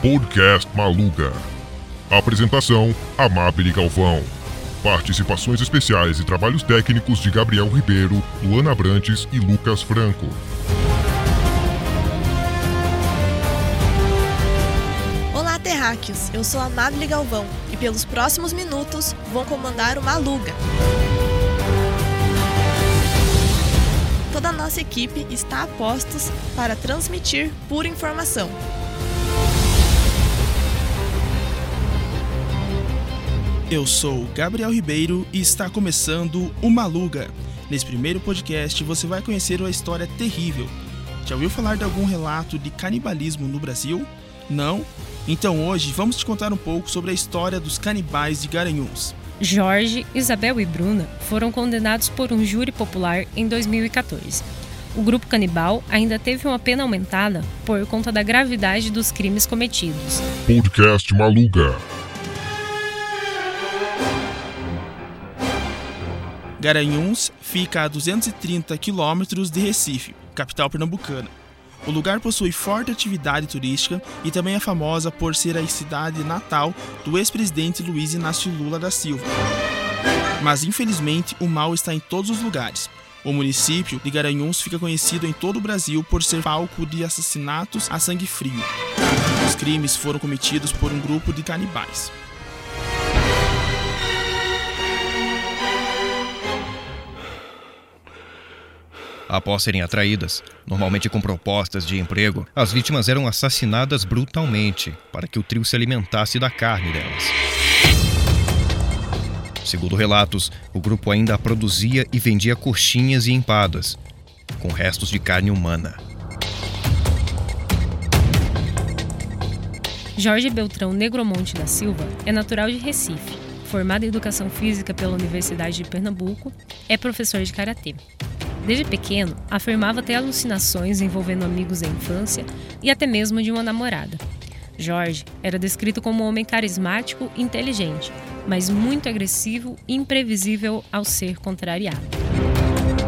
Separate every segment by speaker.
Speaker 1: Podcast Maluga. Apresentação: Amabile Galvão. Participações especiais e trabalhos técnicos de Gabriel Ribeiro, Luana Brantes e Lucas Franco.
Speaker 2: Olá, terráqueos! Eu sou Amabile Galvão e pelos próximos minutos vou comandar o Maluga. Toda a nossa equipe está a postos para transmitir pura informação.
Speaker 3: Eu sou Gabriel Ribeiro e está começando o Maluga. Nesse primeiro podcast você vai conhecer uma história terrível. Já ouviu falar de algum relato de canibalismo no Brasil? Não? Então hoje vamos te contar um pouco sobre a história dos canibais de Garanhuns.
Speaker 4: Jorge, Isabel e Bruna foram condenados por um júri popular em 2014. O grupo canibal ainda teve uma pena aumentada por conta da gravidade dos crimes cometidos.
Speaker 1: Podcast Maluga.
Speaker 3: Garanhuns fica a 230 quilômetros de Recife, capital pernambucana. O lugar possui forte atividade turística e também é famosa por ser a cidade natal do ex-presidente Luiz Inácio Lula da Silva. Mas infelizmente o mal está em todos os lugares. O município de Garanhuns fica conhecido em todo o Brasil por ser palco de assassinatos a sangue frio. Os crimes foram cometidos por um grupo de canibais.
Speaker 5: Após serem atraídas, normalmente com propostas de emprego, as vítimas eram assassinadas brutalmente para que o trio se alimentasse da carne delas. Segundo relatos, o grupo ainda produzia e vendia coxinhas e empadas, com restos de carne humana.
Speaker 4: Jorge Beltrão Negromonte da Silva é natural de Recife, formado em Educação Física pela Universidade de Pernambuco, é professor de Karatê. Desde pequeno, afirmava ter alucinações envolvendo amigos da infância e até mesmo de uma namorada. Jorge era descrito como um homem carismático e inteligente, mas muito agressivo e imprevisível ao ser contrariado.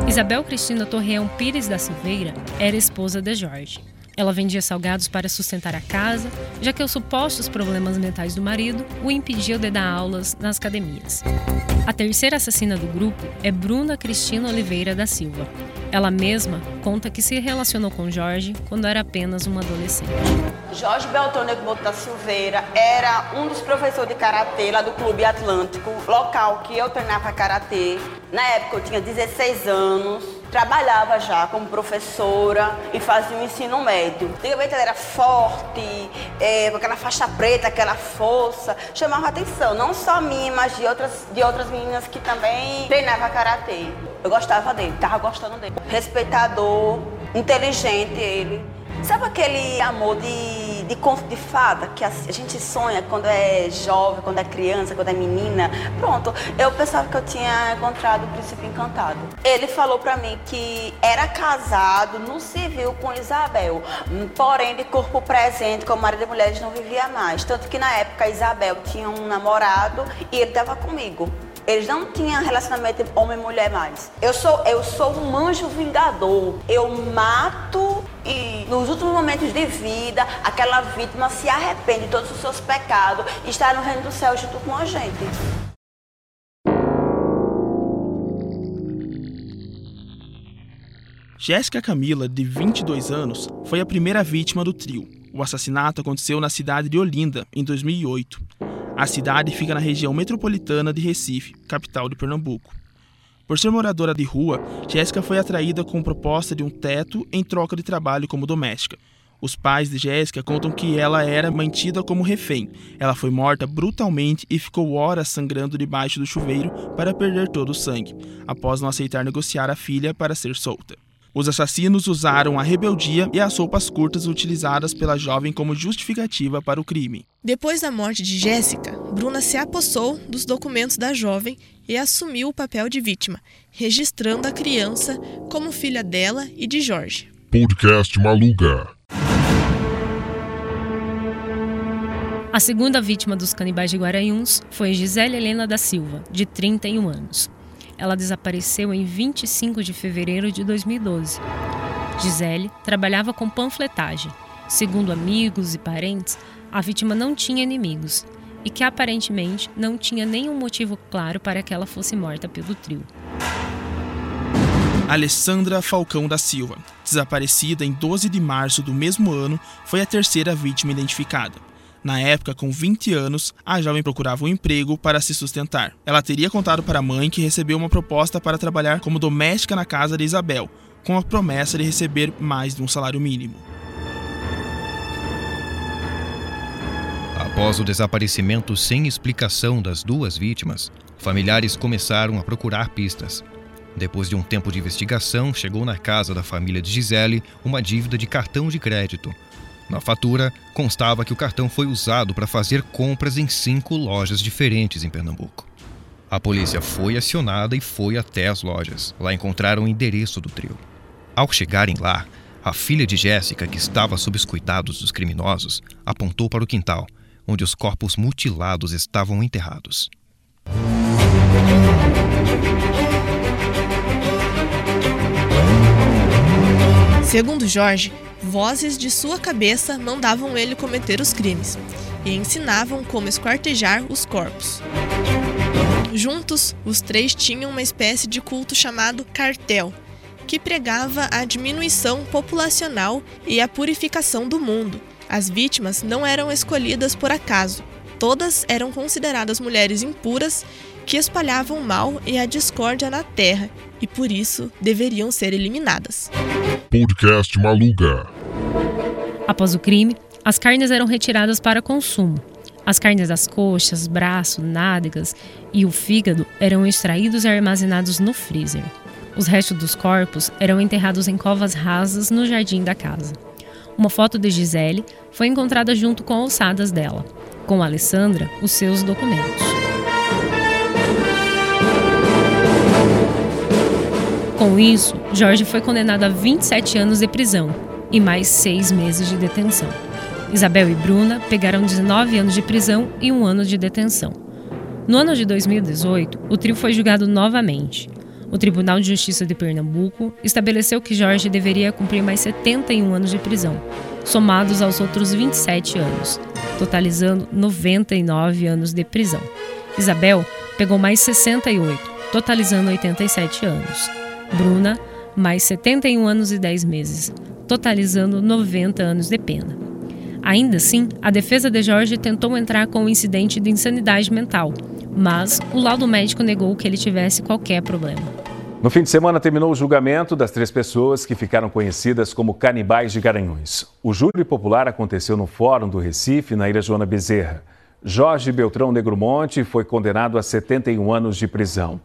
Speaker 4: Isabel Cristina Torreão Pires da Silveira era esposa de Jorge. Ela vendia salgados para sustentar a casa, já que os supostos problemas mentais do marido o impediam de dar aulas nas academias. A terceira assassina do grupo é Bruna Cristina Oliveira da Silva. Ela mesma conta que se relacionou com Jorge quando era apenas uma adolescente.
Speaker 6: Jorge Beltrone da Silveira era um dos professores de karatê lá do Clube Atlântico, local que eu treinava karatê. Na época eu tinha 16 anos trabalhava já como professora e fazia o ensino médio. Antigamente ela era forte, é, com aquela faixa preta, aquela força, chamava atenção, não só minha, mas de outras, de outras meninas que também treinavam karatê. Eu gostava dele, tava gostando dele. Respeitador, inteligente ele. Sabe aquele amor de, de conto de fada que a, a, gente sonha quando é jovem, quando é criança, quando é menina? Pronto, eu pensava que eu tinha encontrado o príncipe encantado. Ele falou para mim que era casado no civil com Isabel, porém de corpo presente, como marido de mulheres, não vivia mais. Tanto que na época Isabel tinha um namorado e ele estava comigo. Eles não tinham relacionamento homem e mulher mais. Eu sou, eu sou um anjo vingador. Eu mato e nos últimos momentos de vida, aquela vítima se arrepende de todos os seus pecados e está no reino do céu junto com a gente.
Speaker 3: Jéssica Camila, de 22 anos, foi a primeira vítima do trio. O assassinato aconteceu na cidade de Olinda, em 2008. A cidade fica na região metropolitana de Recife, capital de Pernambuco. Por ser moradora de rua, Jéssica foi atraída com proposta de um teto em troca de trabalho como doméstica. Os pais de Jéssica contam que ela era mantida como refém. Ela foi morta brutalmente e ficou horas sangrando debaixo do chuveiro para perder todo o sangue, após não aceitar negociar a filha para ser solta. Os assassinos usaram a rebeldia e as roupas curtas utilizadas pela jovem como justificativa para o crime.
Speaker 2: Depois da morte de Jéssica, Bruna se apossou dos documentos da jovem e assumiu o papel de vítima, registrando a criança como filha dela e de Jorge.
Speaker 1: Podcast Maluga.
Speaker 4: A segunda vítima dos canibais de Guaranhuns foi Gisele Helena da Silva, de 31 anos. Ela desapareceu em 25 de fevereiro de 2012. Gisele trabalhava com panfletagem. Segundo amigos e parentes, a vítima não tinha inimigos e que aparentemente não tinha nenhum motivo claro para que ela fosse morta pelo trio.
Speaker 3: Alessandra Falcão da Silva, desaparecida em 12 de março do mesmo ano, foi a terceira vítima identificada. Na época, com 20 anos, a jovem procurava um emprego para se sustentar. Ela teria contado para a mãe que recebeu uma proposta para trabalhar como doméstica na casa de Isabel, com a promessa de receber mais de um salário mínimo.
Speaker 5: Após o desaparecimento sem explicação das duas vítimas, familiares começaram a procurar pistas. Depois de um tempo de investigação, chegou na casa da família de Gisele uma dívida de cartão de crédito. Na fatura, constava que o cartão foi usado para fazer compras em cinco lojas diferentes em Pernambuco. A polícia foi acionada e foi até as lojas. Lá encontraram o endereço do trio. Ao chegarem lá, a filha de Jéssica, que estava sob os cuidados dos criminosos, apontou para o quintal onde os corpos mutilados estavam enterrados.
Speaker 2: Segundo Jorge, vozes de sua cabeça mandavam ele cometer os crimes e ensinavam como esquartejar os corpos. Juntos, os três tinham uma espécie de culto chamado cartel, que pregava a diminuição populacional e a purificação do mundo, as vítimas não eram escolhidas por acaso. Todas eram consideradas mulheres impuras que espalhavam o mal e a discórdia na terra e por isso deveriam ser eliminadas.
Speaker 1: Podcast Maluga.
Speaker 4: Após o crime, as carnes eram retiradas para consumo. As carnes das coxas, braços, nádegas e o fígado eram extraídos e armazenados no freezer. Os restos dos corpos eram enterrados em covas rasas no jardim da casa. Uma foto de Gisele foi encontrada junto com alçadas dela. Com Alessandra, os seus documentos. Com isso, Jorge foi condenado a 27 anos de prisão e mais seis meses de detenção. Isabel e Bruna pegaram 19 anos de prisão e um ano de detenção. No ano de 2018, o trio foi julgado novamente. O Tribunal de Justiça de Pernambuco estabeleceu que Jorge deveria cumprir mais 71 anos de prisão, somados aos outros 27 anos, totalizando 99 anos de prisão. Isabel pegou mais 68, totalizando 87 anos. Bruna, mais 71 anos e 10 meses, totalizando 90 anos de pena. Ainda assim, a defesa de Jorge tentou entrar com o incidente de insanidade mental, mas o laudo médico negou que ele tivesse qualquer problema.
Speaker 7: No fim de semana terminou o julgamento das três pessoas que ficaram conhecidas como canibais de Garanhuns. O júri popular aconteceu no Fórum do Recife, na Ilha Joana Bezerra. Jorge Beltrão Negromonte foi condenado a 71 anos de prisão.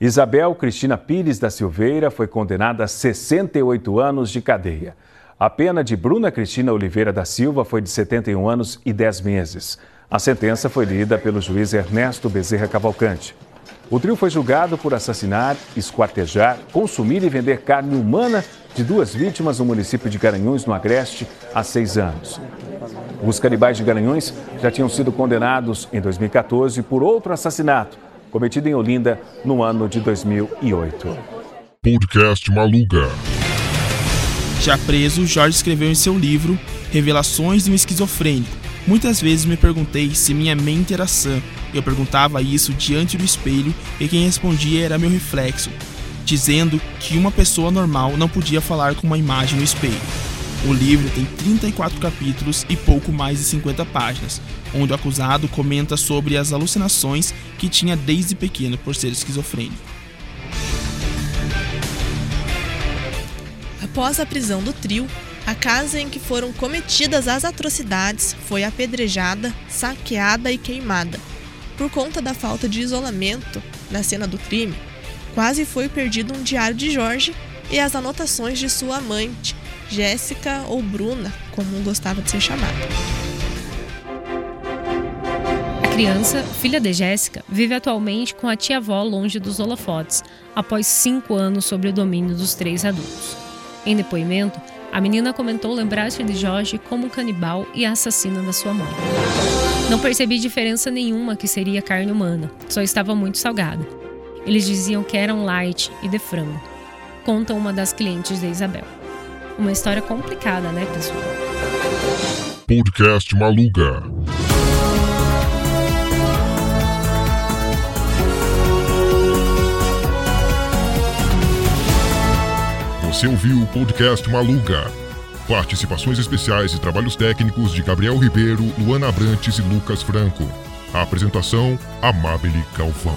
Speaker 7: Isabel Cristina Pires da Silveira foi condenada a 68 anos de cadeia. A pena de Bruna Cristina Oliveira da Silva foi de 71 anos e 10 meses. A sentença foi lida pelo juiz Ernesto Bezerra Cavalcante. O trio foi julgado por assassinar, esquartejar, consumir e vender carne humana de duas vítimas no município de Garanhuns, no Agreste, há seis anos. Os canibais de Garanhuns já tinham sido condenados em 2014 por outro assassinato, cometido em Olinda no ano de 2008.
Speaker 1: Podcast Maluga.
Speaker 3: Já preso, Jorge escreveu em seu livro Revelações de um Esquizofrênico. Muitas vezes me perguntei se minha mente era sã eu perguntava isso diante do espelho e quem respondia era meu reflexo, dizendo que uma pessoa normal não podia falar com uma imagem no espelho. O livro tem 34 capítulos e pouco mais de 50 páginas, onde o acusado comenta sobre as alucinações que tinha desde pequeno por ser esquizofrênico.
Speaker 2: Após a prisão do trio, a casa em que foram cometidas as atrocidades foi apedrejada, saqueada e queimada. Por conta da falta de isolamento na cena do crime, quase foi perdido um diário de Jorge e as anotações de sua amante, Jéssica ou Bruna, como gostava de ser chamada.
Speaker 4: A criança, filha de Jéssica, vive atualmente com a tia-avó longe dos holofotes, após cinco anos sob o domínio dos três adultos. Em depoimento, a menina comentou lembrar-se de Jorge como canibal e assassina da sua mãe. Não percebi diferença nenhuma que seria carne humana, só estava muito salgada. Eles diziam que eram light e de frango. Conta uma das clientes de Isabel. Uma história complicada, né, pessoal?
Speaker 1: Podcast Maluga. Você ouviu o podcast Maluga. Participações especiais e trabalhos técnicos de Gabriel Ribeiro, Luana Abrantes e Lucas Franco. A apresentação: Amabile Galvão.